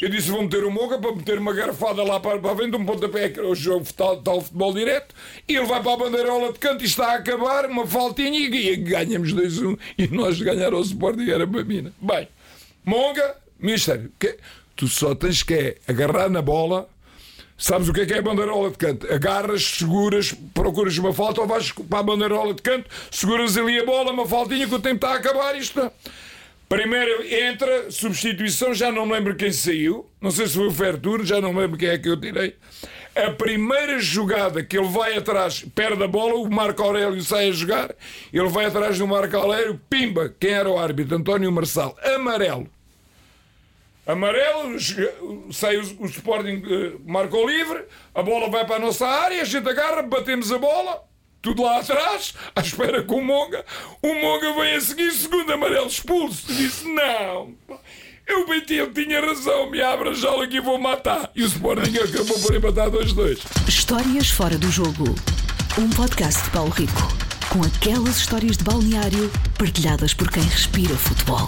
Eu disse: vou meter o Moga para meter uma garfada lá para, para frente, um pontapé, que o jogo tal, tal futebol direto, e ele vai para a bandeirola de canto e está a acabar, uma faltinha e, e ganhamos 2-1. E nós ganhar o Sporting era para mim. Bem, Monga, Mister, que, tu só tens que é agarrar na bola. Sabes o que é que é a bandeirola de canto? Agarras, seguras, procuras uma falta ou vais para a bandeirola de canto, seguras ali a bola, uma faltinha que o tempo está a acabar. Isto. Primeiro entra, substituição, já não me lembro quem saiu. Não sei se foi o Fertur, já não me lembro quem é que eu tirei. A primeira jogada que ele vai atrás, perde a bola, o Marco Aurélio sai a jogar, ele vai atrás do Marco Aurélio, pimba, quem era o árbitro? António Marçal, amarelo. Amarelo, sai o, o Sporting, uh, marcou livre, a bola vai para a nossa área, a gente agarra, batemos a bola, tudo lá atrás, à espera com o Monga. O Monga vem a seguir, segundo amarelo expulso. Disse: Não, eu bem ele tinha razão, me abra a jaula que vou matar. E o Sporting acabou por empatar 2-2. Histórias fora do jogo. Um podcast de Paulo Rico. Com aquelas histórias de balneário partilhadas por quem respira futebol.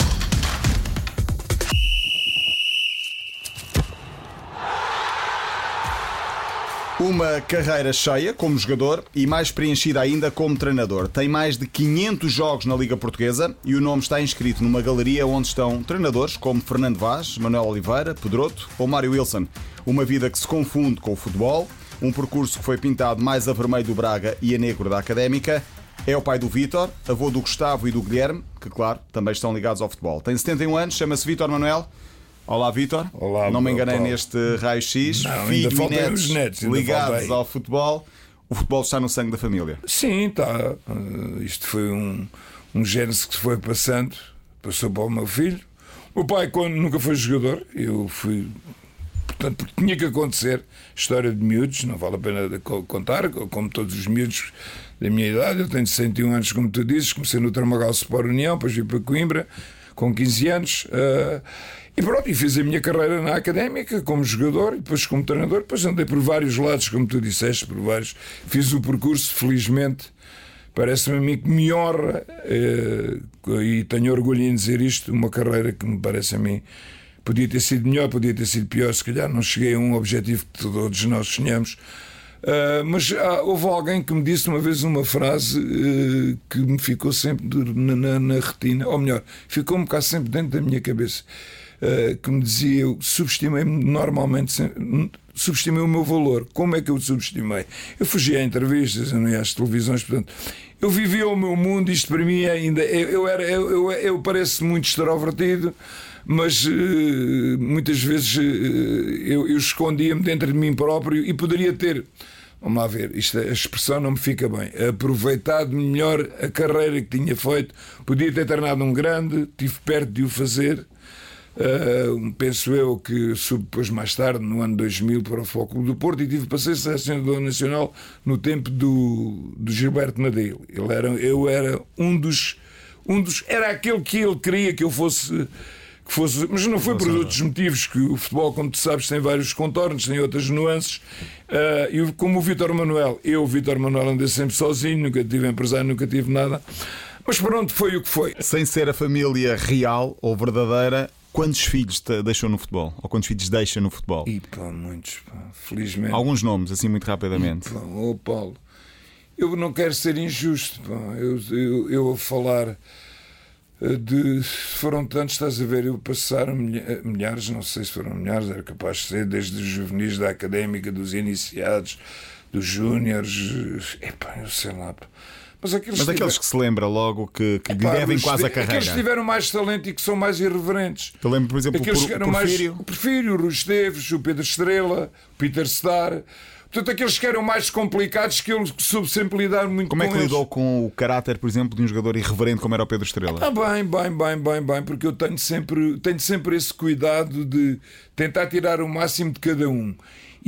Uma carreira cheia como jogador e mais preenchida ainda como treinador. Tem mais de 500 jogos na Liga Portuguesa e o nome está inscrito numa galeria onde estão treinadores como Fernando Vaz, Manuel Oliveira, Pedroto ou Mário Wilson. Uma vida que se confunde com o futebol, um percurso que foi pintado mais a vermelho do Braga e a negro da Académica. É o pai do Vítor, avô do Gustavo e do Guilherme, que, claro, também estão ligados ao futebol. Tem 71 anos, chama-se Vítor Manuel. Olá, Vitor. Olá, Não me enganei Paulo. neste raio-x. Filho e netos, os netos, ligados ao futebol. O futebol está no sangue da família. Sim, tá. Uh, isto foi um, um gênese que se foi passando, passou para o meu filho. O pai, quando nunca foi jogador, eu fui. Portanto, porque tinha que acontecer. História de miúdos, não vale a pena contar, como todos os miúdos da minha idade. Eu tenho 61 anos, como tu dizes, comecei no Tramagal Sport União, depois vim para Coimbra, com 15 anos. uh, e pronto, e fiz a minha carreira na académica como jogador e depois como treinador. Depois andei por vários lados, como tu disseste, por vários. Fiz o percurso, felizmente. Parece-me a mim que me honra eh, e tenho orgulho em dizer isto. Uma carreira que me parece a mim podia ter sido melhor, podia ter sido pior. Se calhar não cheguei a um objetivo que todos nós sonhamos. Ah, mas ah, houve alguém que me disse uma vez uma frase eh, que me ficou sempre na, na- na retina, ou melhor, ficou um bocado sempre dentro da minha cabeça, que me dizia: eu subestimei-me normalmente, subestimei o meu valor. Como é que eu subestimei? Eu fugia a entrevistas, eu não ia às televisões, portanto, eu vivia o meu mundo, isto para mim ainda. Eu, era, eu, eu, eu pareço muito extrovertido mas eh, muitas vezes eh, eu, eu escondia-me dentro de mim próprio e poderia ter, vamos lá ver, isto, a expressão não me fica bem, aproveitado melhor a carreira que tinha feito, podia ter tornado um grande, estive perto de o fazer. Uh, penso eu que subi depois mais tarde, no ano 2000, para o Foco do Porto e tive para ser selecionador nacional no tempo do, do Gilberto Madeira. Ele era, eu era um dos, um dos. Era aquele que ele queria que eu fosse. Que fosse mas não foi por outros motivos, que o futebol, como tu sabes, tem vários contornos, tem outras nuances. Uh, e como o Vítor Manuel, eu, Vítor Manuel, andei sempre sozinho, nunca tive empresário, nunca tive nada. Mas pronto, foi o que foi. Sem ser a família real ou verdadeira, quantos filhos deixou no futebol? Ou quantos filhos deixa no futebol? E pá, muitos, pá, felizmente. Alguns nomes, assim muito rapidamente. Pá, Ô Paulo, eu não quero ser injusto. Pá. Eu, eu, eu a falar eh, de. Foram tantos, estás a ver? Eu passaram milha- milhares, não sei se foram milhares, era capaz de ser, desde os juvenis da académica, dos iniciados, dos júniores. Epá, eu sei lá. pá. Mas aqueles, Mas que daqueles que se lembra logo que, que lhe Pá, devem quase a ti- Aqueles que carreira. tiveram mais talento e que são mais irreverentes. Eu lembro, por exemplo, o Aqueles Por- o eram mais. O Porfírio, o Rui Esteves, o Pedro Estrela, o Peter Star. Portanto, aqueles que eram mais complicados que eu soube sempre lidar muito Como é com que eles. lidou com o caráter, por exemplo, de um jogador irreverente como era o Pedro Estrela? Ah, bem, bem, bem, bem, bem, porque eu tenho sempre, tenho sempre esse cuidado de tentar tirar o máximo de cada um.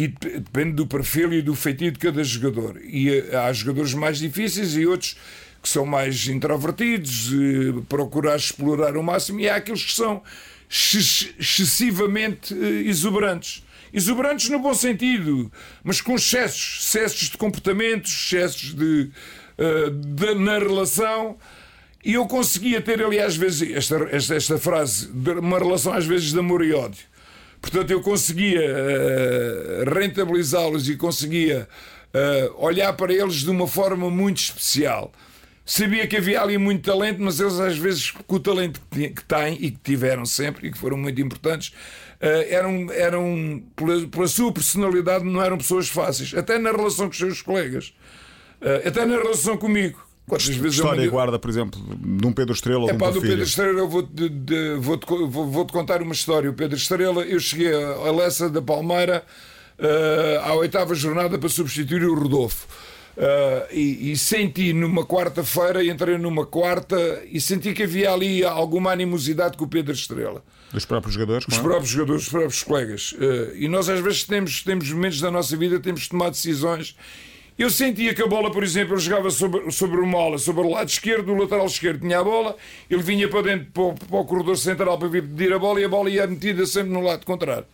E dep- depende do perfil e do feitio de cada jogador. E eh, há jogadores mais difíceis e outros que são mais introvertidos, eh, procurar explorar o máximo, e há aqueles que são ex- excessivamente eh, exuberantes. Exuberantes no bom sentido, mas com excessos, excessos de comportamentos, excessos de, de- na relação. E eu conseguia ter ali às vezes esta, esta, esta frase, uma relação às vezes de amor e ódio. Portanto, eu conseguia uh, rentabilizá-los e conseguia uh, olhar para eles de uma forma muito especial. Sabia que havia ali muito talento, mas eles, às vezes, com o talento que têm e que tiveram sempre e que foram muito importantes, uh, eram, eram pela, pela, sua personalidade, não eram pessoas fáceis, até na relação com os seus colegas, até na relação comigo. Quantas vezes História eu guarda, por exemplo, de um Pedro Estrela ou é de um pá, do Pedro Estrela eu vou-te vou -te, vou, vou -te contar uma história. O Pedro Estrela, eu cheguei a Lessa da Palmeira uh, à oitava jornada para substituir o Rodolfo. Uh, e, e, senti numa quarta-feira, entrei numa quarta e senti que havia ali alguma animosidade com o Pedro Estrela. Dos próprios jogadores? Dos próprios jogadores, dos próprios colegas. Uh, e nós às vezes temos, temos momentos da nossa vida, temos de tomar decisões eu sentia que a bola, por exemplo, ele jogava sobre, sobre uma ala, sobre o lado esquerdo, o lateral esquerdo tinha a bola, ele vinha para dentro, para, para o corredor central para vir pedir a bola e a bola ia metida sempre no lado contrário.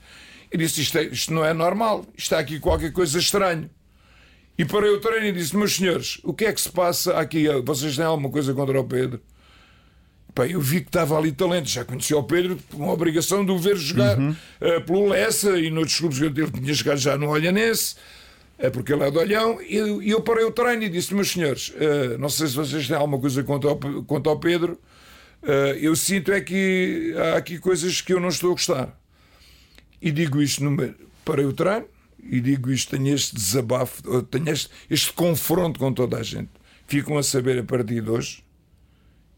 Eu disse: isto, é, isto não é normal, está aqui qualquer coisa estranho. E parei o treino e disse: Meus senhores, o que é que se passa aqui? Vocês têm alguma coisa contra o Pedro? Pá, eu vi que estava ali talento, já conhecia o Pedro, com a obrigação de o ver jogar uhum. uh, pelo Lessa e noutros clubes que ele tinha jogado já no Olhanense porque ele é de olhão, e eu, eu parei o treino e disse: Meus senhores, uh, não sei se vocês têm alguma coisa contra o, contra o Pedro, uh, eu sinto é que há aqui coisas que eu não estou a gostar. E digo isto, no, parei o treino, e digo isto: tenho este desabafo, tenho este, este confronto com toda a gente. Ficam a saber a partir de hoje.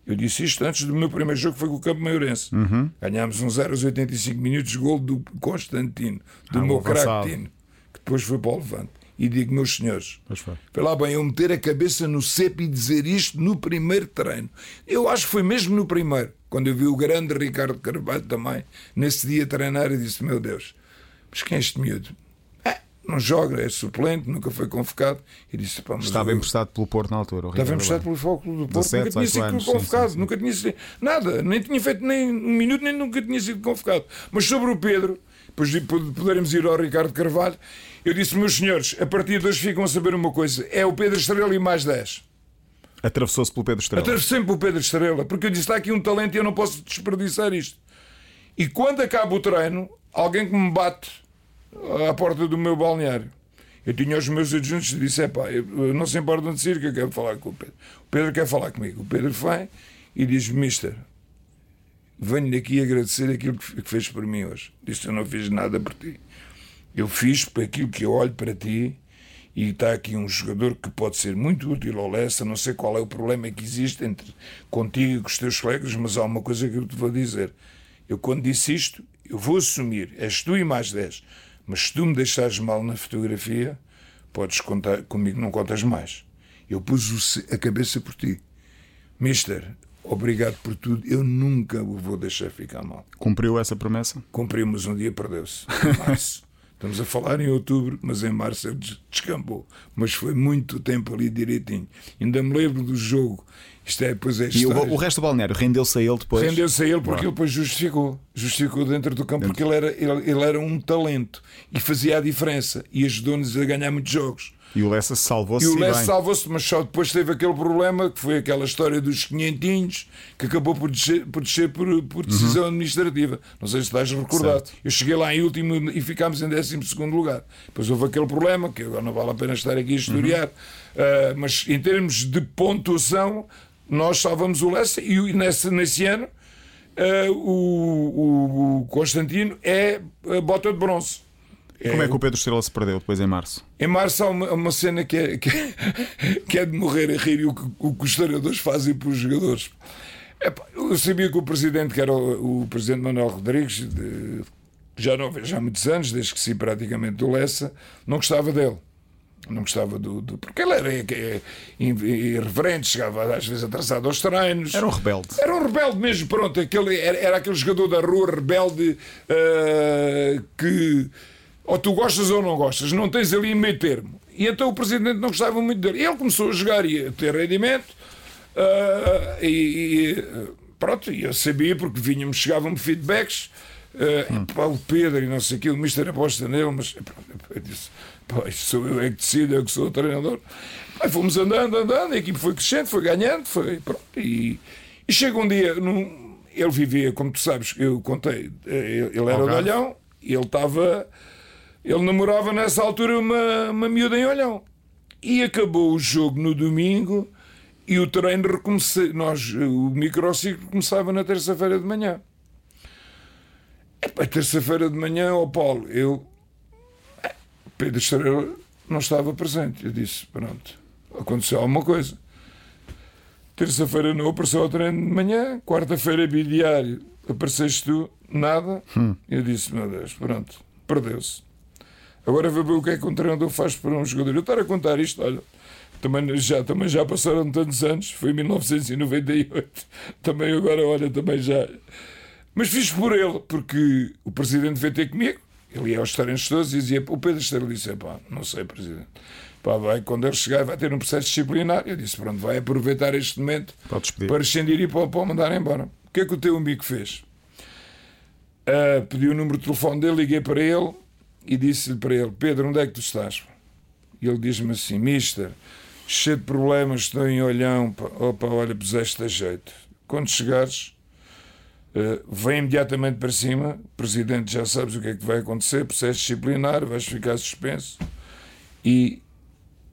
Eu disse isto antes do meu primeiro jogo, que foi com o Campo Maiorense. Uhum. Ganhámos um 0 aos 85 minutos, gol do Constantino, do ah, meu craque que depois foi para o Levante e digo, meus senhores, foi lá bem eu meter a cabeça no cepo e dizer isto no primeiro treino. Eu acho que foi mesmo no primeiro, quando eu vi o grande Ricardo Carvalho também, nesse dia treinar, e disse: Meu Deus, mas quem é este miúdo? É, não joga, é suplente, nunca foi convocado. E disse, Estava eu... emprestado pelo Porto na altura. Estava emprestado pelo Foco do Porto, 17, nunca tinha sido anos, convocado, sim, sim, sim. nunca tinha sido nada, nem tinha feito nem um minuto, nem nunca tinha sido convocado. Mas sobre o Pedro, depois poderemos ir ao Ricardo Carvalho. Eu disse, meus senhores, a partir de hoje ficam a saber uma coisa: é o Pedro Estrela e mais 10. Atravessou-se pelo Pedro Estrela. Atravessei-me pelo Pedro Estrela, porque eu disse: está aqui um talento e eu não posso desperdiçar isto. E quando acaba o treino, alguém que me bate à porta do meu balneário. Eu tinha os meus adjuntos e disse: é pá, não se importam de dizer que eu quero falar com o Pedro. O Pedro quer falar comigo. O Pedro vem e diz: Mister, venho daqui agradecer aquilo que fez por mim hoje. Disse: Eu não fiz nada por ti. Eu fiz por aquilo que eu olho para ti e está aqui um jogador que pode ser muito útil ao Lessa. Não sei qual é o problema que existe entre contigo e com os teus colegas, mas há uma coisa que eu te vou dizer. Eu, quando disse isto, eu vou assumir, és tu e mais 10. Mas se tu me deixares mal na fotografia, podes contar comigo, não contas mais. Eu pus a cabeça por ti. Mister, obrigado por tudo, eu nunca o vou deixar ficar mal. Cumpriu essa promessa? Cumprimos, um dia perdeu-se. Março. Estamos a falar em outubro, mas em março ele descambou. Mas foi muito tempo ali direitinho. Ainda me lembro do jogo. Isto é, depois é E o, o, resto do balneário rendeu-se a ele depois? Rendeu-se a ele porque ele depois justificou. Justificou dentro do campo porque ele era, ele, ele era um talento e fazia a diferença e ajudou-nos a ganhar muitos jogos. E o Lessa salvou-se. E o Lessa salvou-se, mas só depois teve aquele problema que foi aquela história dos quinhentinhos que acabou por descer por, descer por, por decisão uhum. administrativa. Não sei se estás recordado. Certo. Eu cheguei lá em último e ficámos em 12 lugar. Depois houve aquele problema, que agora não vale a pena estar aqui a historiar, uhum. uh, mas em termos de pontuação, nós salvamos o Lessa e nesse, nesse ano. Uh, o, o, o Constantino é bota de bronze. Como é que o Pedro Estrela se perdeu depois em março? Em março há uma, uma cena que é, que, é, que, é de morrer a rir e o que, o que os treinadores fazem para os jogadores. eu sabia que o presidente, que era o, o presidente Manuel Rodrigues, de, já não vejo há muitos anos, desde que se praticamente do Lessa, não gostava dele. Não gostava do. do porque ele era é, irreverente, chegava às vezes atrasado aos treinos. Era um rebelde. Era um rebelde mesmo, pronto. Aquele, era, era aquele jogador da rua rebelde uh, que ou tu gostas ou não gostas, não tens ali meio termo. E então o presidente não gostava muito dele. Ele começou a jogar e a ter rendimento. Uh, e, e, pronto, eu sabia porque vinham chegavam-me feedbacks. Uh, hum. pá, o Pedro e não sei o que, o Mister aposta nele, mas pronto, eu disse: pá, sou eu é que decido, eu que sou o treinador. Aí fomos andando, andando, a equipe foi crescendo, foi ganhando, foi pronto. E, e chega um dia, num, ele vivia, como tu sabes, eu contei, eh, ele era Algarve. de Olhão, Ele estava. Ele namorava nessa altura uma, uma miúda em olhão. E acabou o jogo no domingo e o treino recomecei. Nós, o microciclo começava na terça-feira de manhã. É terça-feira de manhã, ó Paulo, eu. Pedro Estrela não estava presente. Eu disse: pronto, aconteceu alguma coisa. Terça-feira não apareceu ao treino de manhã, quarta-feira bidiário, apareceste tu, nada. Hum. Eu disse: meu Deus, pronto, perdeu-se. Agora vou ver o que é que um treinador faz para um jogador. Eu estar a contar isto, olha, também já, também já passaram tantos anos, foi em 1998. Também agora, olha, também já. Mas fiz por ele, porque o presidente veio ter comigo, ele ia aos treinos todos e dizia: O Pedro Estrela disse: pá, não sei, presidente. Pá, vai, quando ele chegar, vai ter um processo disciplinar. Eu disse: Pronto, vai aproveitar este momento para ascender e para, para mandar embora. O que é que o teu amigo fez? Uh, pedi o número de telefone dele, liguei para ele e disse-lhe para ele: Pedro, onde é que tu estás? E ele diz-me assim: Mister, cheio de problemas, estou em olhão. Opa, olha, puseste a jeito. Quando chegares, uh, vem imediatamente para cima. Presidente, já sabes o que é que vai acontecer. Processo disciplinar, vais ficar suspenso. E,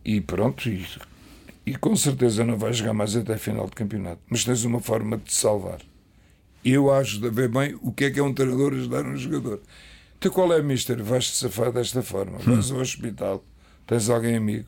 e pronto. E, e com certeza não vais jogar mais até a final de campeonato. Mas tens uma forma de te salvar. Eu acho de ver bem o que é que é um treinador ajudar um jogador. Então qual é, mister? Vais-te safar desta forma. Vais ao hospital, tens alguém amigo?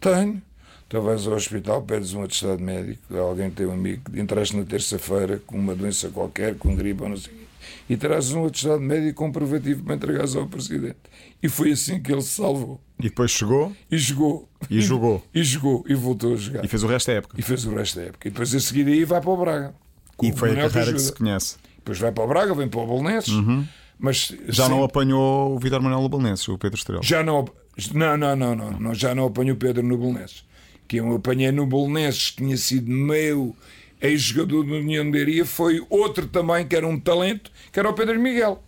Tenho. Então vais ao hospital, pedes um atestado médico, alguém tem um amigo, entraste na terça-feira com uma doença qualquer, com gripe ou não sei e trazes um atestado médico comprovativo para entregares ao Presidente. E foi assim que ele se salvou. E depois chegou? E jogou. E jogou. E, jogou. E voltou a jogar. E fez o resto da época. E fez o resto da época. E depois a seguir aí vai para o Braga. E foi a carreira que se conhece. Depois vai para o Braga, vem para o Bolonenses. Uhum. Mas já sim. não apanhou o Vitor Manuel no Belenenses, o Pedro Estrela? Já não, não, não, não, não, não já não apanhou o Pedro no Belenenses. Que eu apanhei no Belenenses, que tinha sido meu ex-jogador do União de Leiria, foi outro também que era um talento, que era o Pedro Miguel.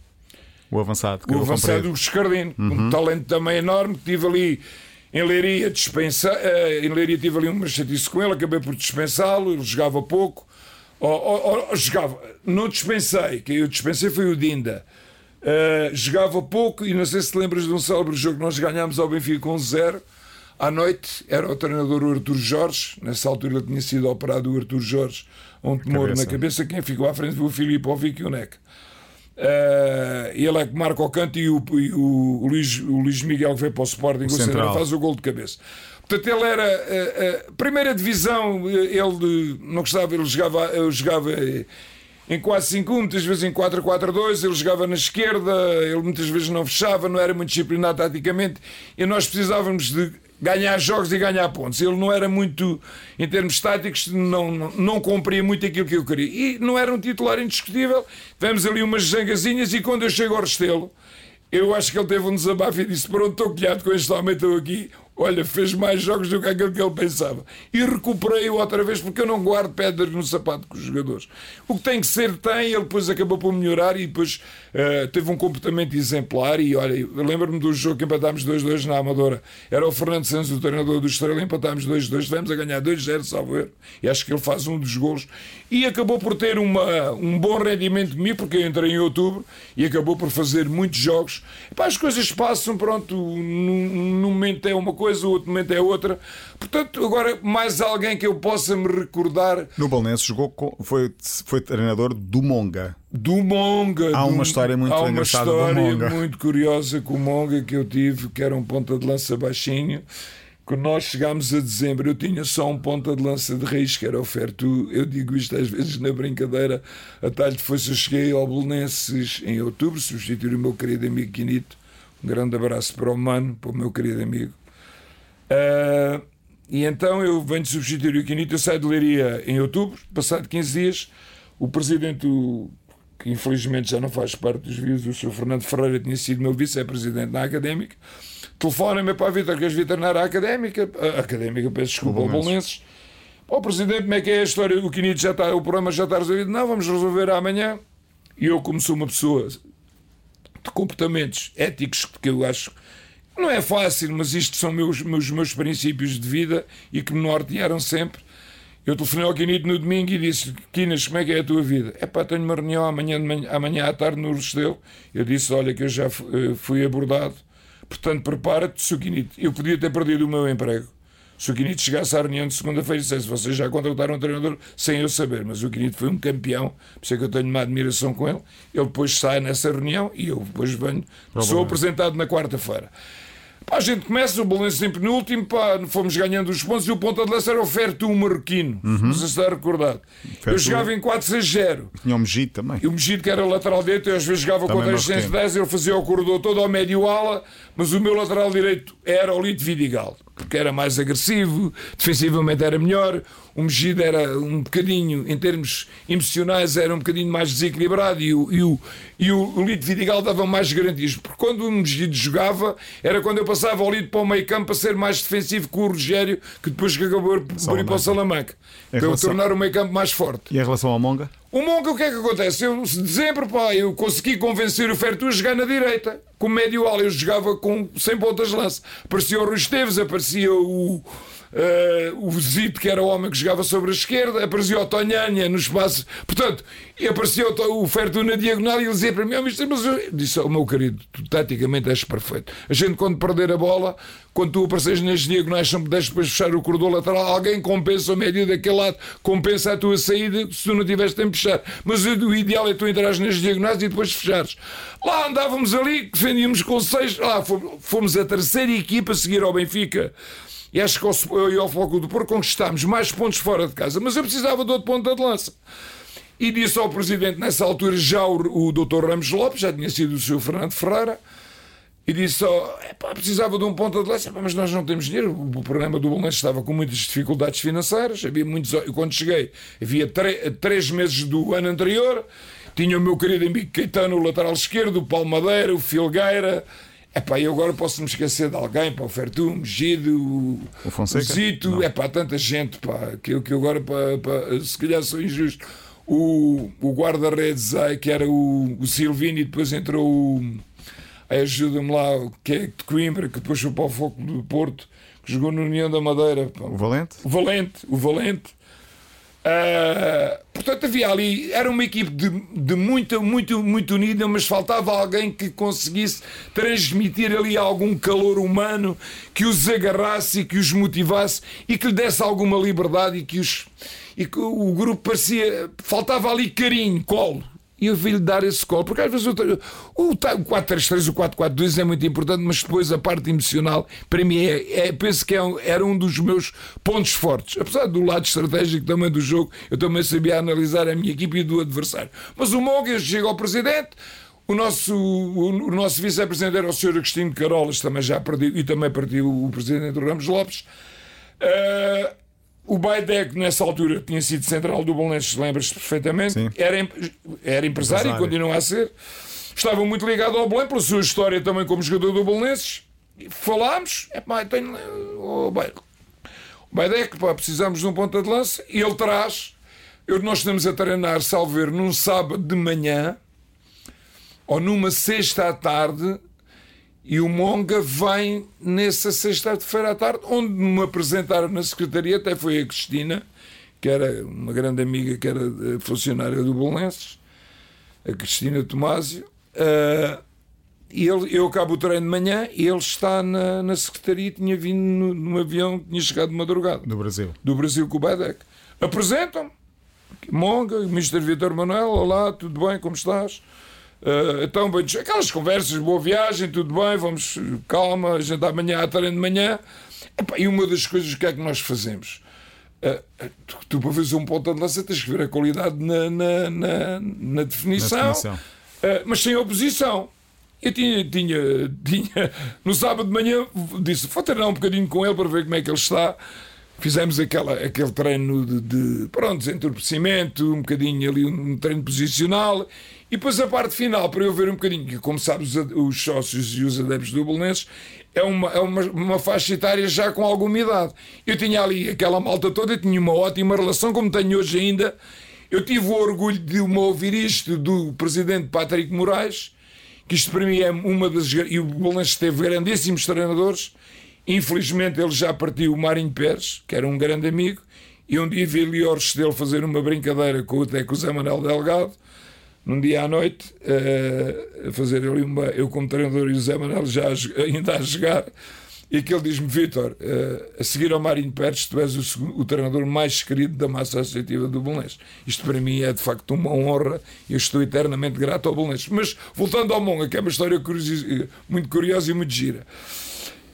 O avançado. O avançado do Escardino. Uhum. Um talento também enorme, que tive ali em Leiria dispensar, uh, em Leiria tive ali uma chatice com ele, acabei por dispensá-lo, ele jogava pouco. Ou, ou, ou, jogava, não dispensei, quem eu dispensei foi o Dinda. Uh, jogava pouco e não sei se te lembras de um célebre jogo que nós ganhámos ao Benfica com 0. À noite era o treinador o Artur Jorge, nessa altura ele tinha sido operado o Artur Jorge, um tumor cabeça. na cabeça. Quem ficou à frente foi o Filipe Ovic e o Neck. Uh, ele é que marca o canto e o, e o, Luís, o Luís Miguel que veio para o Sporting o o faz o gol de cabeça. Portanto, ele era uh, uh, primeira divisão, ele não gostava, ele jogava, ele jogava em 4-5-1, muitas vezes em 4-4-2, ele jogava na esquerda, ele muitas vezes não fechava, não era muito disciplinado taticamente, e nós precisávamos de ganhar jogos e ganhar pontos. Ele não era muito, em termos táticos, não, não, não cumpria muito aquilo que eu queria. E não era um titular indiscutível. Tivemos ali umas zangazinhas e quando eu chego ao Restelo, eu acho que ele teve um desabafo e disse: Pronto, estou colhado com este homem, estou aqui olha, fez mais jogos do que aquilo que ele pensava. E recuperei-o outra vez porque eu não guardo pedras no sapato com os jogadores. O que tem que ser, tem. Ele depois acabou por melhorar e depois uh, teve um comportamento exemplar. E olha, lembro-me do jogo que empatámos 2-2 na Amadora. Era o Fernando Santos, o treinador do Estrela, empatámos 2-2. Tivemos a ganhar 2-0, salvo erro. E acho que ele faz um dos golos. E acabou por ter uma, um bom rendimento de mim, porque eu entrei em outubro e acabou por fazer muitos jogos. As coisas passam, pronto. Num momento é uma coisa coisa, o outro momento é outra. Portanto, agora mais alguém que eu possa me recordar. No Bolonense jogou com, foi, foi treinador do Monga. Do Monga. Há uma história muito há uma história muito curiosa com o Monga que eu tive, que era um ponta de lança baixinho. Quando nós chegámos a dezembro, eu tinha só um ponta de lança de raiz, que era o Fertu. Eu digo isto às vezes na brincadeira. A talho de força, eu cheguei ao Bolonenses em outubro, substituí o meu querido amigo Quinito. Um grande abraço para o Mano, para o meu querido amigo. Uh, e então eu venho substituir o Quinito, eu saio de Leiria em outubro, passado 15 dias, o presidente, que infelizmente já não faz parte dos vídeos, o Sr. Fernando Ferreira tinha sido meu vice-presidente na Académica, telefona-me para a Vitor, queres vir treinar a Académica? A Académica, peço desculpa, ao Bolonenses. Ó Presidente, como é que é a história? O Quinito já está, o problema já está resolvido? Não, vamos resolver amanhã. E eu, como sou uma pessoa de comportamentos éticos que eu acho não é fácil, mas isto são meus, meus, meus princípios de vida e que me nortearam sempre. Eu telefonei ao Quinito no domingo e disse: Quinas, como é que é a tua vida? É pá, tenho uma reunião amanhã, manhã, amanhã à tarde no Restelo. Eu disse: Olha, que eu já eh, fui abordado, portanto, prepara-te, Sr. Quinito. Eu podia ter perdido o meu emprego. Se o Quinito chegasse à reunião de segunda-feira e dissesse: Vocês já contrataram um treinador sem eu saber, mas o Quinito foi um campeão, por isso é que eu tenho uma admiração com ele. Ele depois sai nessa reunião e eu depois venho, sou apresentado na quarta-feira. Pá, a gente começa, o Belenenses sempre no último, pá, fomos ganhando os pontos e o ponta de lança era o Ferto, o marroquino. Não sei se está recordado. Eu Fertu. jogava em 4-6-0. Tinha o Megito também. E o Megido, que era lateral direito, eu às vezes jogava Também a marroquino. Excelência 10, ele fazia o corredor todo ao médio ala, mas o meu lateral direito era o Lito Vidigal, porque era mais agressivo, defensivamente era melhor. O Megido era um bocadinho, em termos emocionais, era um bocadinho mais desequilibrado e o, e o, e o Lito Vidigal dava mais garantias, porque quando o Megido jogava, era quando eu passava o Lito para o meio campo para ser mais defensivo que o Rogério, que depois que acabou por ir para o Salamanca, para relação- tornar o meio campo mais forte. E em relação ao Monga? O Monca, o que é que acontece? Eu, de dezembro, pá, eu consegui convencer o Fertu a jogar na direita. Com médio ala, eu jogava com, sem pontas de lança. Aparecia o Rui Esteves, aparecia o, eh, o Zito, que era o homem que jogava sobre a esquerda, aparecia o Tonhanha no espaço. Portanto, aparecia o, To- o Fertu na diagonal e ele dizia para mim: oh, mister, mas eu... disse, oh, meu querido, tu taticamente és perfeito. A gente, quando perder a bola, quando tu apareces nas diagonais, me deixas depois fechar o corredor lateral, alguém compensa o médio daquele lado, compensa a tua saída se tu não tiveres tempo de fechar. Mas o ideal é tu entrares nas diagonais e depois fechares. Lá andávamos ali, defendíamos com seis, lá fomos a terceira equipa a seguir ao Benfica. E acho que ao, e ao Foco do Porto conquistámos mais pontos fora de casa, mas eu precisava de outro ponta de lança. E disse ao Presidente, nessa altura, já o, o Dr. Ramos Lopes, já tinha sido o Sr. Fernando Ferreira, e disse só, "Epá, precisava de um ponta de lança, mas nós não temos dinheiro. O programa do Bolonense estava com muitas dificuldades financeiras, havia muitos. Eu, quando cheguei, havia três meses do ano anterior, tinha o meu querido amigo Caetano, o lateral esquerdo, o Paulo Madeira, o Filgueira. Epá, e agora posso me esquecer de alguém, para o Fertum, o Gido, o, O Fonseca? Zito, é pá, tanta gente, pá, que eu, que eu agora, pá, pá, se calhar sou injusto. O, o guarda-redes, que era o, o Silvini, e depois entrou o. Ajuda-me lá, o que é de Coimbra, que depois foi para o Foco do Porto, que jogou no União da Madeira. pá. O Valente? O Valente, o Valente. Ah, portanto, havia ali, era uma equipe de, de muito, muito, muito unida, mas faltava alguém que conseguisse transmitir ali algum calor humano, que os agarrasse e que os motivasse e que lhe desse alguma liberdade e que, os, e que o grupo parecia. faltava ali carinho, colo. E eu vi-lhe dar esse colo, porque às vezes o, o, o 4-3-3, o 4-4-2 é muito importante, mas depois a parte emocional, para mim, é, é- penso que é um- era um dos meus pontos fortes. Apesar do lado estratégico também do jogo, eu também sabia analisar a minha equipe e do adversário. Mas o Mogas chega ao presidente, o nosso, o, o nosso vice-presidente era o Sr. Agostinho Carolas, também já perdi, e também partiu o presidente Ramos Lopes. Ah, o Baidec, nessa altura, tinha sido central do Bolonenses, lembras-te perfeitamente. Sim. Era, era empresário, e Empresário. continua a ser. Estava muito ligado ao Belém, pela sua história também como jogador do Bolonenses. E Falámos, é pá, tenho. O Baidec, o Baidec, pá, precisamos de um ponta de lança, e ele traz. Eu, nós estamos a treinar, salvo ver, num sábado de manhã, ou numa sexta à tarde, e o Monga vem nessa sexta-feira à tarde, onde me apresentaram na secretaria, até foi a Cristina, que era uma grande amiga, que era eh, funcionária do Bolenses, a Cristina Tomásio. ah, e ele, eu acabo o treino de manhã e ele está na, na secretaria, tinha vindo no, num avião, tinha chegado de madrugada Do Brasil. do Brasil com o Badec. Apresentam-me. Monga, o Mr. Vitor Manuel, olá, tudo bem, como estás? Ah, então, bem, aquelas conversas, boa viagem, tudo bem, vamos, calma, a gente amanhã à treino de manhã. Epá, e uma das coisas, que é que nós fazemos? Ah, tu, tu, para fazer um ponta de lança, tens que ver a qualidade na, na, na, na definição, Na definição. ah, mas sem oposição. Eu tinha, tinha, tinha, no sábado de manhã, disse: vou treinar um bocadinho com ele para ver como é que ele está. Fizemos aquela, aquele treino de, de pronto, entorpecimento, um bocadinho ali, um treino posicional. E depois a parte final, para eu ver um bocadinho, que como sabes, os, os sócios e os adeptos do Belenenses é uma, é uma, uma faixa etária já com alguma idade. Eu tinha ali aquela malta toda, eu tinha uma ótima relação, como tenho hoje ainda. Eu tive o orgulho de me ouvir isto do presidente Patrick Moraes, que isto para mim é uma das. E o Belenenses teve grandíssimos treinadores. Infelizmente ele já partiu o Marinho Pérez, que era um grande amigo, E um dia vi ali ao Restelo fazer uma brincadeira com, o Zé Manuel Delgado, num dia à noite, uh, a fazer ali uma. Eu, como treinador, e o Zé Manuel já ainda a jogar. E que ele diz-me, Vitor, uh, a seguir ao Marinho Pérez, tu és o, o, treinador mais querido da massa associativa do Bolonense. Isto para mim é de facto uma honra e eu estou eternamente grato ao Bolonense. Mas voltando ao Monga, que é uma história muito curiosa e muito gira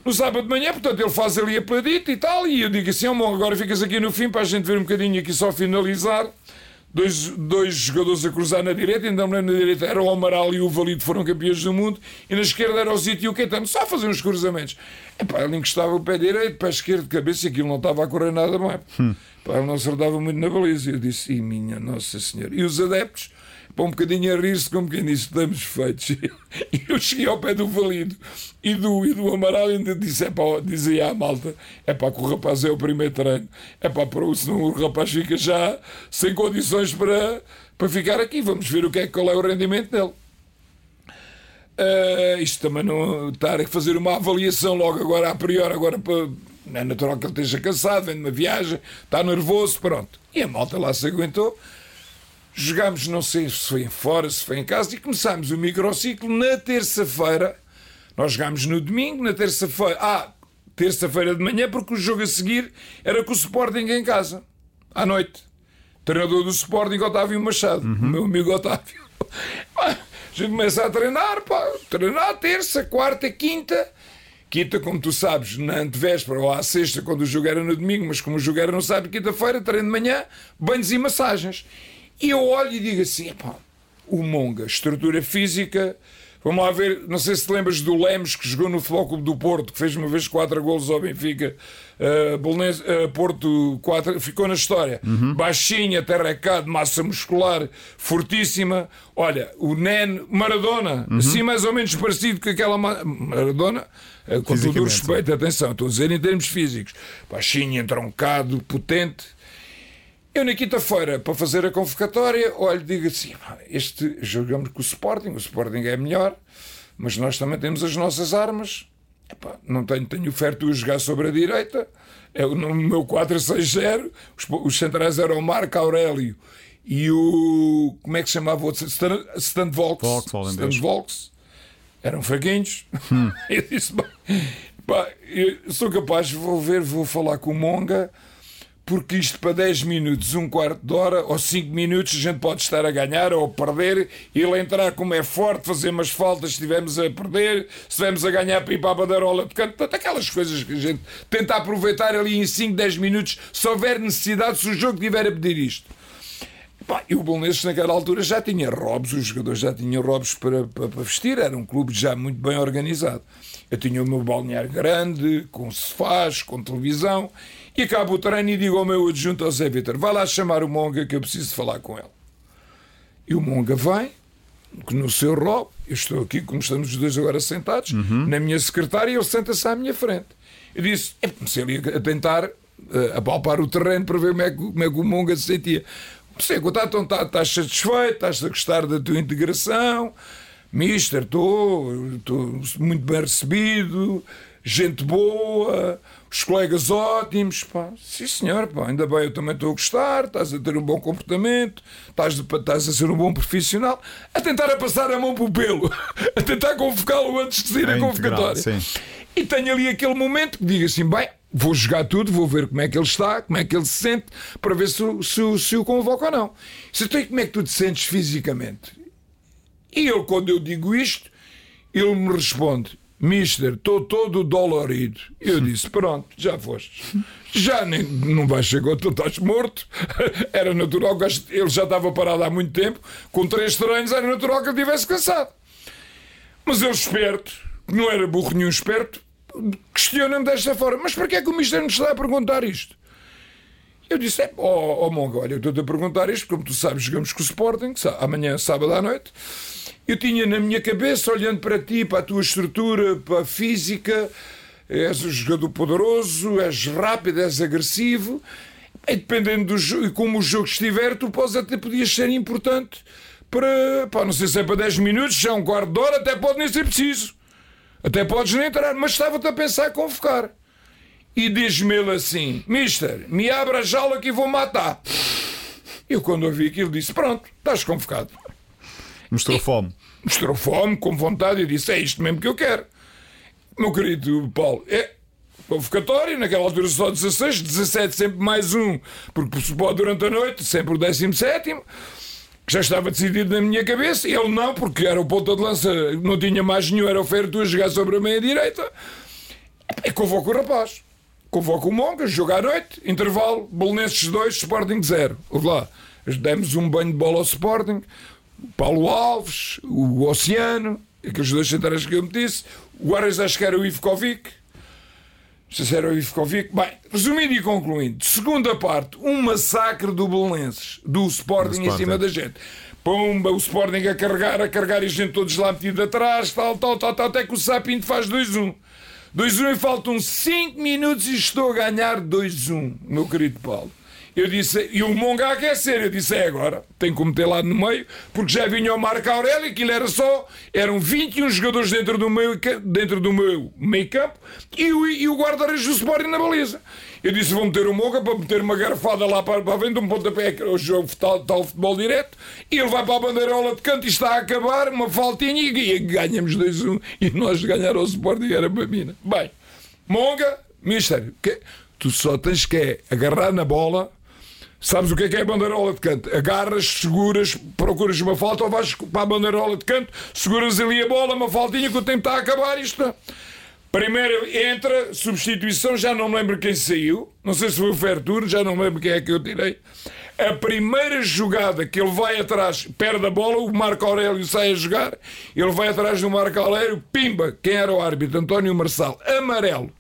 no sábado de manhã, portanto ele faz ali a pedita e tal, e eu digo assim, oh, agora ficas aqui no fim para a gente ver um bocadinho aqui só finalizar. Dois, dois jogadores a cruzar na direita, então na direita era o Amaral e o Valido foram campeões do mundo, e na esquerda era o Zito e o Caetano, só a fazer uns cruzamentos. Epá, ele encostava o pé direito, pé esquerdo de cabeça, e aquilo não estava a correr nada bem. Hum. Epá, ele não acertava muito na baliza. Eu disse, e minha Nossa Senhora. E os adeptos, para um bocadinho a rir-se, como quem disse, estamos feitos. E eu cheguei ao pé do Valido e do, e do Amaral ainda disse, é pá, dizia à malta, é pá, que o rapaz é o primeiro treino, é pá, senão o rapaz fica já sem condições para, para ficar aqui. Vamos ver o que é, qual é o rendimento dele. Uh, isto também não estar a fazer uma avaliação logo agora a priori, agora para, é natural que ele esteja cansado, vem de uma viagem, está nervoso, pronto. E a malta lá se aguentou. Jogámos, não sei se foi em fora, se foi em casa, e começámos o microciclo na terça-feira. Nós jogámos no domingo, na terça-feira. Ah, terça-feira de manhã, porque o jogo a seguir era com o Sporting em casa, à noite. Treinador do Sporting, Otávio Machado, uhum. o meu amigo Otávio. a gente começa a treinar, pá, treinar terça, quarta, quinta. Quinta, como tu sabes, na antevéspera ou à sexta, quando o jogo era no domingo, mas como o jogo era no sábado, quinta-feira, treino de manhã, banhos e massagens. E eu olho e digo assim: pá, o Monga, estrutura física. Vamos lá ver, não sei se te lembras do Lemos que jogou no Futebol Clube do Porto, que fez uma vez 4 golos ao Benfica, uh, Bolonês, uh, Porto 4, ficou na história. Uhum. Baixinha, terracado, massa muscular, fortíssima. Olha, o Nen, Maradona, uhum. assim mais ou menos parecido com aquela Maradona, uh, com todo o respeito, atenção, estou a dizer em termos físicos. Baixinho, entroncado, potente eu, na quinta-feira, para fazer a convocatória, olho e digo assim: este jogamos com o Sporting, o Sporting é melhor, mas nós também temos as nossas armas. Epá, não tenho, tenho o Ferto a jogar sobre a direita, é, no meu 4-6-0, os, os centrais eram o Marco Aurélio e o. Como é que se chamava o outro? Stand Volks. Stand Volks. Eram fraguinhos. Hum. eu disse: pá, eu sou capaz, vou ver, vou falar com o Monga porque isto para 10 minutos, um quarto de hora ou 5 minutos a gente pode estar a ganhar ou a perder, ele entrar como é forte, fazer umas faltas se estivermos a perder, se estivermos a ganhar para ir para a banderola de canto, portanto, aquelas coisas que a gente tenta aproveitar ali em 5, 10 minutos, se houver necessidade, se o jogo tiver a pedir isto. Pá, e o Bolonenses naquela altura já tinha robos, os jogadores já tinham robos para, para, para, vestir, era um clube já muito bem organizado. Eu tinha o meu balneário grande, com sofás, com televisão, e acabo o treino e digo ao meu adjunto, ao Zé Vitor, vai lá chamar o Monga que eu preciso falar com ele. E o Monga vem, no seu rol, eu estou aqui, como estamos os dois agora sentados, uhum. na minha secretária, e ele senta-se à minha frente. Eu disse, eu comecei ali a tentar uh, apalpar o terreno para ver como é que, como é que o Monga se sentia. Comecei a contar, então estás tá satisfeito, estás a gostar da tua integração, mister, estou, estou muito bem recebido, gente boa, os colegas ótimos, pá. Sim, senhor, pá, ainda bem, eu também estou a gostar, estás a ter um bom comportamento, estás, estás a ser um bom profissional, a tentar a passar a mão para o pelo, a tentar convocá-lo antes de sair é a convocatória. E tenho ali aquele momento que digo assim: bem, vou jogar tudo, vou ver como é que ele está, como é que ele se sente, para ver se, se, se o convoca ou não. Se então, como é que tu te sentes fisicamente? E ele, quando eu digo isto, ele me responde: Mister, estou todo dolorido. Eu disse: Pronto, já foste. Já nem, não vais chegar, tu estás morto. Era natural que ele já estava parado há muito tempo. Com três treinos, era natural que ele estivesse cansado. Mas ele, esperto, não era burro nenhum esperto, questiona-me desta forma: Mas para que é que o Mister nos está a perguntar isto? Eu disse: é, oh, oh Monga, olha, eu estou-te a perguntar isto, como tu sabes, jogamos com o Sporting, amanhã, sábado à noite. Eu tinha na minha cabeça, olhando para ti, para a tua estrutura, para a física, és um jogador poderoso, és rápido, és agressivo. E dependendo do jogo como o jogo estiver, tu podes até podias ser importante para, não sei se é para 10 minutos, já é um quarto de hora, até pode nem ser preciso. Até podes nem entrar, mas estava-te a pensar em convocar. e diz-me ele assim: Mister, me abra a jaula que vou matar. Eu, quando ouvi aquilo, disse: Pronto, estás convocado. Mostrou fome. Mostrou fome, com vontade, e disse: É isto mesmo que eu quero. Meu querido Paulo, é convocatório, naquela altura só 16, 17 sempre mais um, porque se pode durante a noite, sempre o 17 que já estava decidido na minha cabeça, ele não, porque era o ponta de lança, não tinha mais nenhum, era o Ferro a jogar sobre a meia direita. E convoco o rapaz. Convoco o Monga, jogo à noite, intervalo, Bolonenses 2, Sporting 0. Ouve lá, demos um banho de bola ao Sporting, Paulo Alves, o Oceano, aqueles dois centrais que eu me disse, o Guardas acho que era o Ivkovic, se era o Ivkovic. Bem, resumindo e concluindo, segunda parte, um massacre do Belenenses, do Sporting, em cima da gente. Pumba, o Sporting a carregar, a carregar e a gente todos lá metido atrás, tal, tal, tal, tal, até que o Sapinto faz 2-1. 2-1 e faltam 5 minutos e estou a ganhar 2-1, meu querido Paulo. Eu disse, e o Monga a aquecer, eu disse, é agora, tem que meter lá no meio, porque já vinha o Marco Aurélio, aquilo era só, eram 21 jogadores dentro do meio, dentro do meu meio campo, e o, e o guarda-redes do Sporting na baliza. Eu disse, vou meter o Monga para meter uma garfada lá para, para vender um pontapé, que o jogo tal, tal futebol direto, e ele vai para a bandeirola de canto e está a acabar, uma faltinha, e, e ganhamos 2-1, e nós ganhar ao Sporting era para mim. Bem, Monga, Mister, que, tu só tens que é agarrar na bola Sabes o que é que é a bandeirola de canto? Agarras, seguras, procuras uma falta ou vais para a bandeirola de canto, seguras ali a bola, uma faltinha que o tempo está a acabar. Isto. Primeiro entra, substituição, já não me lembro quem saiu, não sei se foi o Fertur, já não me lembro quem é que eu tirei. A primeira jogada que ele vai atrás, perde a bola, o Marco Aurélio sai a jogar, ele vai atrás do Marco Aurélio, pimba, quem era o árbitro? António Marçal, amarelo.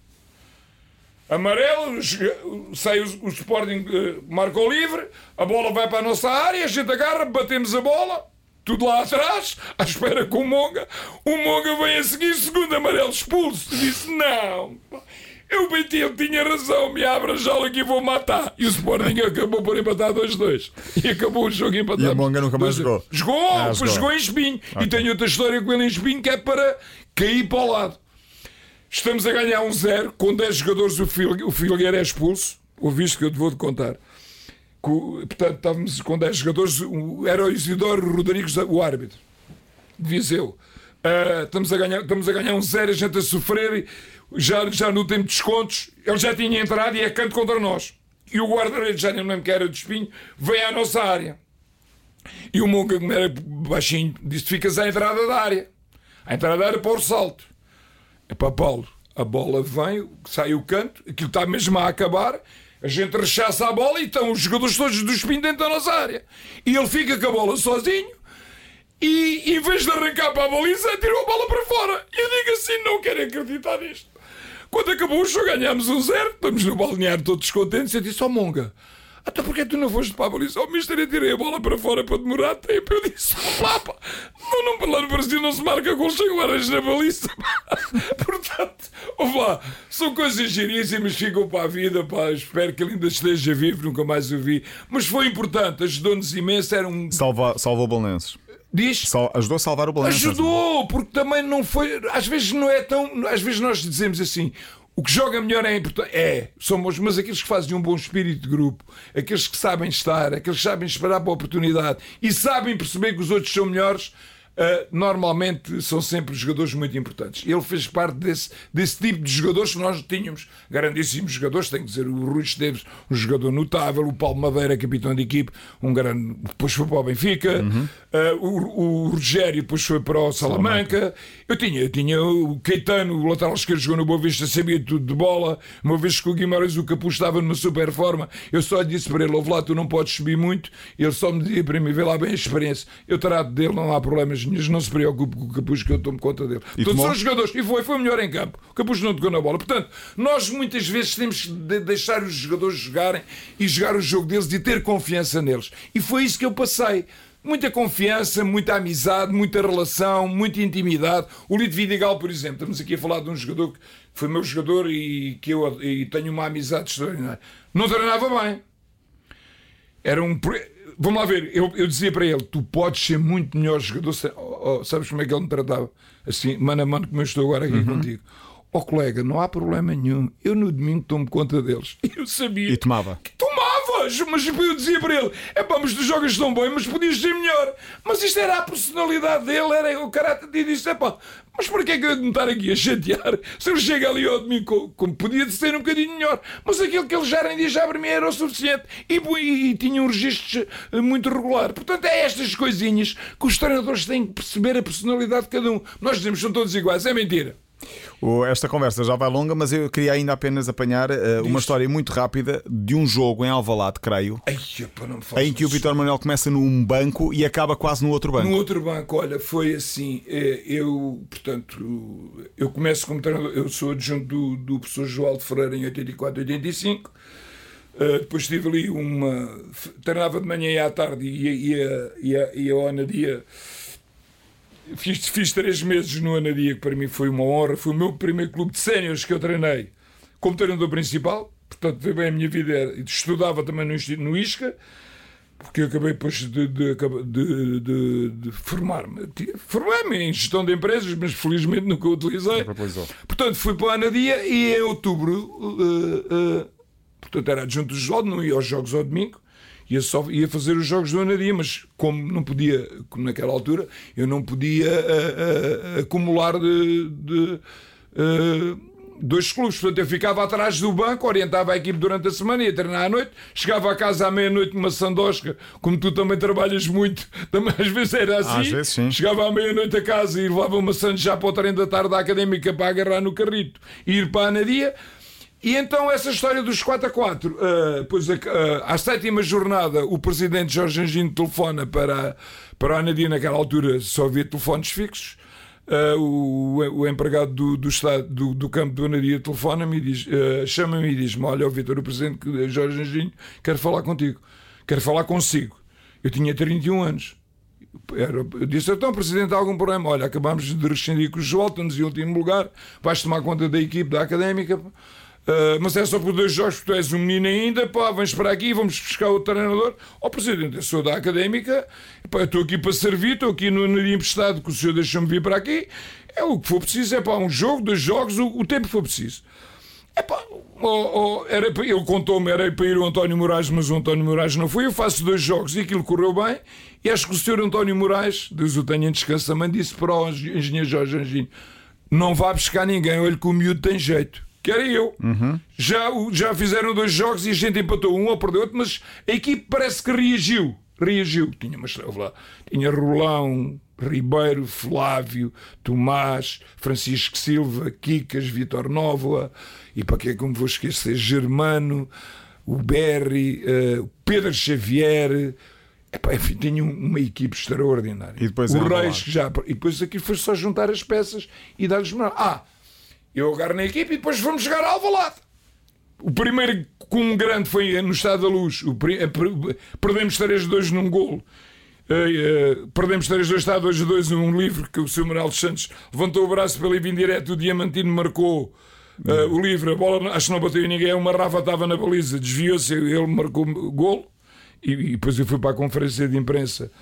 Amarelo, sai o, o Sporting uh, marcou livre, a bola vai para a nossa área, a gente agarra, batemos a bola, tudo lá atrás, à espera com o Monga. O Monga vem a seguir, segundo amarelo, expulso. Disse: Não, eu bati, ele tinha razão, me abre a jaula que vou matar. E o Sporting acabou por empatar 2-2. E acabou o jogo empatado. E o Monga nunca mais jogou. Jogou, ah, jogou. jogou em espinho. Okay. E tenho outra história com ele em espinho que é para cair para o lado. Estamos a ganhar um zero, com 10 jogadores o, Fil o Filgueira é expulso. Ouviste que eu te vou-te contar. Portanto, estávamos com 10 jogadores, era o Isidoro Rodrigues, o árbitro, de Viseu. Uh, estamos, a ganhar, estamos a ganhar um zero, a gente a sofrer, já, já no tempo de descontos, ele já tinha entrado e é canto contra nós. E o guarda-redes, já nem lembro que era de espinho, veio à nossa área. E o Monga, como era baixinho, disse: Ficas à entrada da área. A entrada da área para o salto. É para Paulo. A bola vem, sai o canto, aquilo está mesmo a acabar. A gente rechaça a bola e estão os jogadores todos do espinho dentro da nossa área. E ele fica com a bola sozinho e, em vez de arrancar para a baliza, tirou a bola para fora. Eu digo assim: não quero acreditar nisto. Quando acabou o jogo, ganhámos um zero, estamos no balneário todos contentes. Eu disse: Ó oh, Monga, até porque tu não foste para a baliza? Oh, mister, eu tirei a bola para fora para demorar tempo. Eu disse, lá, pá, não, não, lá no Brasil não se marca gol sem horas na baliza. Portanto, ouve lá, são coisas giríssimas, ficam para a vida, pá, espero que ele ainda esteja vivo, nunca mais o vi. Mas foi importante, ajudou-nos imenso, era um... Salva, salvou Belenenses. Diz? Só ajudou a salvar o Belenenses. Ajudou, porque também não foi. Às vezes não é tão. Às vezes nós dizemos assim: o que joga melhor é importante. É, somos, mas aqueles que fazem um bom espírito de grupo, aqueles que sabem estar, aqueles que sabem esperar para a oportunidade e sabem perceber que os outros são melhores, uh, normalmente são sempre jogadores muito importantes. Ele fez parte desse, desse tipo de jogadores que nós tínhamos, grandíssimos jogadores, tenho que dizer, o Rui Esteves, um jogador notável, o Paulo Madeira, capitão de equipe, um grande, depois foi para o Benfica, uhum. uh, o, o Rogério depois foi para o Salamanca. Salamanca. Eu tinha, eu tinha o Caetano, o lateral esquerdo, jogou no Boa Vista, sabia tudo de bola. Uma vez que o Guimarães, o Capu, estava numa super forma, eu só disse para ele: ouve lá, tu não podes subir muito. Ele só me dizia para mim: vê lá bem a experiência. Eu trato dele, não há problemas nenhum, não se preocupe com o Capuz, que eu tomo conta dele. E Todos são jogadores. E foi, foi melhor em campo. O Capuz não tocou na bola. Portanto, nós muitas vezes temos de deixar os jogadores jogarem e jogar o jogo deles e ter confiança neles. E foi isso que eu passei muita confiança, muita amizade, muita relação, muita intimidade. O Lito Vidigal, por exemplo, estamos aqui a falar de um jogador que foi meu jogador e que eu e tenho uma amizade extraordinária. Não treinava bem. Era um. Vamos lá ver, eu, eu dizia para ele: tu podes ser muito melhor jogador. Oh, oh, sabes como é que ele me tratava? Assim, mano a mano, como eu estou agora aqui uhum. contigo. Ó colega, não há problema nenhum. Eu no domingo tomo conta deles. Eu sabia. E tomava. Que tomavas! Mas eu dizia para ele: é pá, mas tu jogas tão bem, mas podias ser melhor. Mas isto era a personalidade dele, era o caráter de disse: é pá, mas para que é que eu ia me estar aqui a chatear se ele chega ali ao domingo como podia ser um bocadinho melhor? Mas aquilo que ele já rendia já para mim era o suficiente e, e, e tinha um registro eh, muito regular. Portanto, é estas coisinhas que os treinadores têm que perceber a personalidade de cada um. Nós dizemos que são todos iguais, é mentira. Esta conversa já vai longa, mas eu queria ainda apenas apanhar uh, uma história muito rápida de um jogo em Alvalade, creio, Ai, em que o Vitor Manuel começa num banco e acaba quase no outro banco. No outro banco, olha, foi assim. eh, Eu, portanto, eu começo como treinador, eu sou adjunto do, do professor João de Ferreira em 84, 85. Uh, depois tive ali uma. Treinava de manhã e à tarde e ia, ia, ia, ia ao Anadia. Fiz, fiz três meses no Anadia, que para mim foi uma honra. Foi o meu primeiro clube de séniores que eu treinei como treinador principal. Portanto, bem a minha vida. Era- Estudava também no, no ISCA, porque eu acabei depois de, de, de, de- de formar-me. Formei-me em gestão de empresas, mas felizmente nunca o utilizei. Portanto, fui para a Anadia e em outubro, eh, eh, portanto, era adjunto do João, não ia aos jogos ao domingo, ia, só, ia fazer os jogos do Anadia, mas como não podia, como naquela altura, eu não podia eh, eh, acumular de. de, eh, Dois clubes, portanto eu ficava atrás do banco, orientava a equipe durante a semana, ia treinar à noite, chegava a casa à meia-noite numa sandosca, como tu também trabalhas muito, também às vezes era assim. Às vezes, sim. Chegava à meia-noite a casa e levava uma sandes já para o treino da tarde da académica para agarrar no carrito e ir para a Anadia. E então essa história dos 4 a 4, ah, pois a- ah, à sétima jornada o presidente Jorge Angino telefona para, para a Anadia, naquela altura só havia telefones fixos. Ah, o, o empregado do, do, estado, do, do campo do Anadia telefona-me e diz, ah, chama-me e diz-me: Olha, ó Vitor, o presidente Jorge Anjinho quer falar contigo, quer falar consigo. Eu tinha 31 anos. Era, eu disse, então, Presidente, há algum problema? Olha, acabámos de rescindir com o Joel, estamos em último lugar, vais tomar conta da equipe da Académica, ah, mas é só por dois jogos, porque tu és um menino ainda, pá, vens para aqui, vamos buscar o treinador. Ó, Presidente, eu sou da Académica, pá, estou aqui para servir, estou aqui no Nadia emprestado, que o senhor deixou-me vir para aqui, é o que for preciso, é para um jogo, dois jogos, o, o tempo que for preciso. Epá, ó, ó, era para, ele contou-me, era para ir o António Moraes, mas o António Moraes não foi. Eu faço dois jogos e aquilo correu bem. E acho que o senhor António Moraes, Deus o tenha em descanso também, disse para o engenheiro Jorge Anjinho: não vá buscar ninguém, olha que o miúdo tem jeito. Que era eu. Já, o- já fizeram dois jogos e a gente empatou um ou perdeu outro, mas a equipe parece que reagiu. Reagiu. Tinha uma estrela lá. Tinha Rolão, Ribeiro, Flávio, Tomás, Francisco Silva, Kikas, Vitor Nóvoa, e para que é que me vou esquecer? Germano, o Berry, o Pedro Xavier. Epá, enfim, tinha um- uma equipe extraordinária. E depois o. Reis, que já. E depois aqui foi só juntar as peças e dar-lhes. Ah, eu agarro na equipe e depois vamos jogar ao Alvalade. O primeiro com um grande foi no Estado da Luz. Perdemos 3-2 num golo. Eh, eh, perdemos 3-2, está 2-2 um livro que o Sr. Manuel Santos levantou o braço pela vir direto, o Diamantino marcou eh, o livro, a bola acho que não bateu em ninguém, uma Rafa estava na baliza, desviou-se, ele marcou o golo e, e depois eu fui para a conferência de imprensa,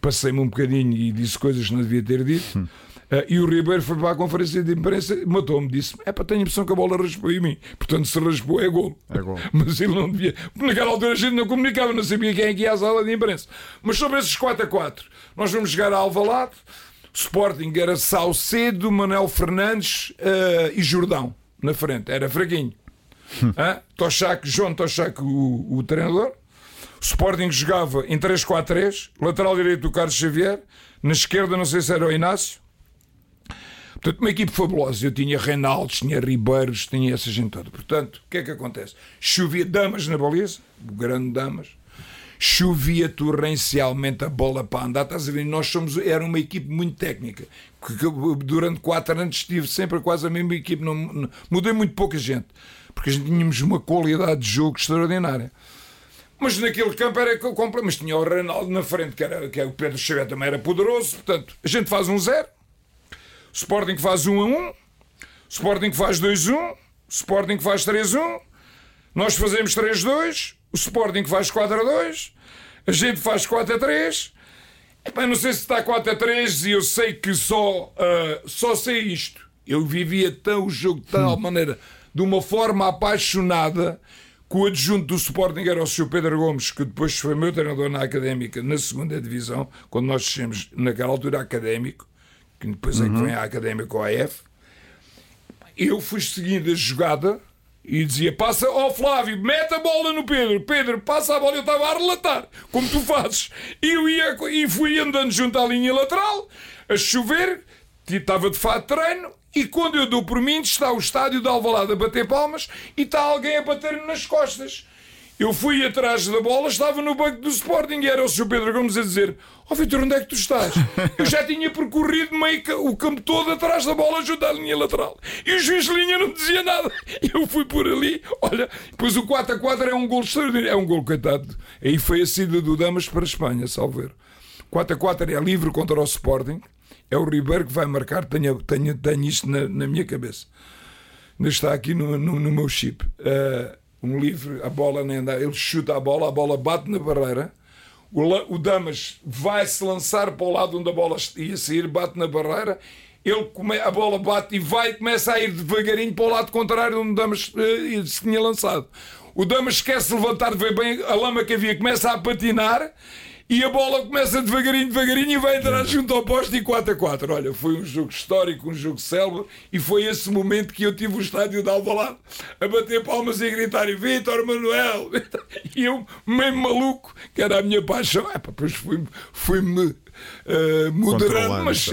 passei-me um bocadinho e disse coisas que não devia ter dito. Eh, e o Ribeiro foi para a conferência de imprensa, matou-me, disse: É para tenho a impressão que a bola raspou em mim. Portanto, se raspou é golo. É golo. Mas ele não devia. Naquela altura a gente não comunicava, não sabia quem é que ia à sala de imprensa. Mas sobre esses 4 a 4, nós vamos jogar a Alvalade. Sporting era Salcedo, Manuel Fernandes eh, e Jordão na frente. Era fraquinho. Hã? Tochac, João Tochac, o, o treinador. O Sporting jogava em 3-4-3, lateral direito o Carlos Xavier, na esquerda não sei se era o Inácio. Portanto, uma equipe fabulosa. Eu tinha Reinaldo, tinha Ribeiros, tinha essa gente toda. Portanto, o que é que acontece? Chovia damas na baliza, o grande damas. Chovia torrencialmente a bola para andar. Estás a ver? Nós somos, era uma equipe muito técnica. Que, durante quatro anos estive sempre quase a mesma equipe. Não, não- mudei muito pouca gente. Porque a gente tínhamos uma qualidade de jogo extraordinária. Mas naquele campo era que eu comprei. Mas tinha o Reinaldo na frente, que, era, que é o Pedro Xavier também era poderoso. Portanto, a gente faz um zero. Sporting faz 1 a 1, Sporting faz 2 a 1, Sporting faz 3 a 1, nós fazemos 3 a 2, o Sporting faz 4 a 2, a gente faz 4 a 3. Epá, não sei se está 4 a 3 e eu sei que só, ah, só sei isto. Eu vivia tão o jogo de tal maneira, de uma forma apaixonada, que o adjunto do Sporting era o Sr. Pedro Gomes, que depois foi meu treinador na Académica, na segunda divisão, quando nós descemos, naquela altura, académico, que depois é que vem a Académica OAF. Eu fui seguindo a jogada e dizia: passa, ó Flávio, mete a bola no Pedro, Pedro, passa a bola. Eu estava a relatar, como tu fazes. E eu ia e fui andando junto à linha lateral, a chover, estava de fato treino. E quando eu dou por mim, está o estádio de Alvalade a bater palmas e está alguém a bater-me nas costas. Eu fui atrás da bola, estava no banco do Sporting e era o Sr. Pedro Gomes a dizer: Ó oh, Vitor, onde é que tu estás? Eu já tinha percorrido meio o campo todo atrás da bola, junto à linha lateral. E o juiz de linha não dizia nada. Eu fui por ali, olha, depois o 4 a 4 é um gol extraordinário. É um gol, coitado. Aí foi a saída do Damas para a Espanha, salver. 4 a 4 é livre contra o Sporting. É o Ribeiro que vai marcar, tenho, tenho, tenho isto na, na minha cabeça. Ainda está aqui no, no, no meu chip. Uh, um livre, a bola nem anda, ele chuta a bola, a bola bate na barreira, o, o Damas vai-se lançar para o lado onde a bola ia sair, bate na barreira, ele come, a bola bate e vai começa a ir devagarinho para o lado contrário onde o Damas uh, se tinha lançado. O Damas esquece de levantar, vê bem a lama que havia, começa a patinar e a bola começa devagarinho, devagarinho e vai entrar junto ao poste e 4 a 4. Olha, foi um jogo histórico, um jogo célebre e foi esse momento que eu tive o estádio de Alvalade a bater palmas e a gritar Vitor Manuel e eu meio maluco, que era a minha paixão. É, depois fui-me fui Uh, moderando, mas, uh,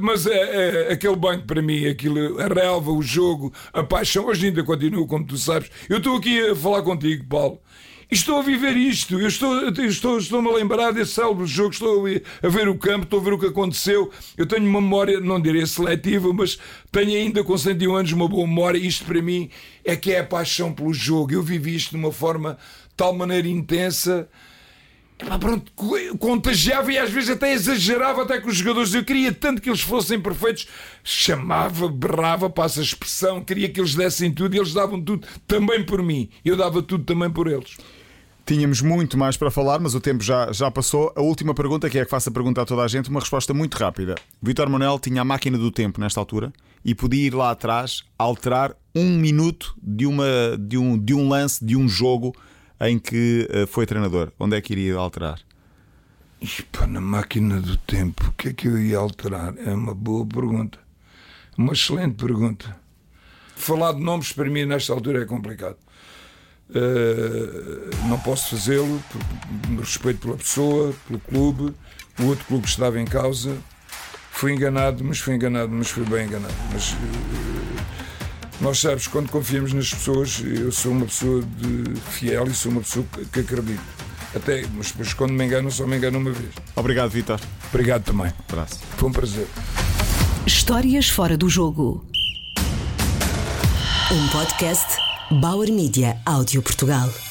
mas é, é, aquele banco para mim, aquilo, a relva, o jogo, a paixão, hoje ainda continuo, como tu sabes. Eu estou aqui a falar contigo, Paulo, estou a viver isto, eu estou, estou, estou-me a lembrar desse célebre jogo, estou a ver o campo, estou a ver o que aconteceu. Eu tenho uma memória, não direi seletiva, mas tenho ainda com 101 anos uma boa memória. Isto para mim é que é a paixão pelo jogo. Eu vivi isto de uma forma de tal maneira intensa. pronto, contagiava e às vezes até exagerava até com os jogadores. Eu queria tanto que eles fossem perfeitos, chamava, berrava, passa a expressão, queria que eles dessem tudo e eles davam tudo também por mim. Eu dava tudo também por eles. Tínhamos muito mais para falar, mas o tempo já, já passou. A última pergunta, que é que faço a pergunta a toda a gente, uma resposta muito rápida. Vitor Manuel tinha a máquina do tempo nesta altura e podia ir lá atrás alterar um minuto de, uma, de, um, de um lance, de um jogo em que uh, foi treinador. Onde é que iria alterar? Na máquina do tempo, o que é que eu ia alterar? É uma boa pergunta. Uma excelente pergunta. Falar de nomes para mim nesta altura é complicado. Uh, não posso fazê-lo respeito pela pessoa, pelo clube, o outro clube que estava em causa. Fui enganado, mas fui enganado, mas fui bem enganado. Mas uh, nós sabes, quando confiamos nas pessoas, eu sou uma pessoa de fiel e sou uma pessoa que, acredito. Até, mas depois quando me engano, só me engano uma vez. Obrigado, Vitor. Obrigado também. Abraço. Foi um prazer. Histórias fora do jogo. Um podcast Bauer Media Áudio Portugal.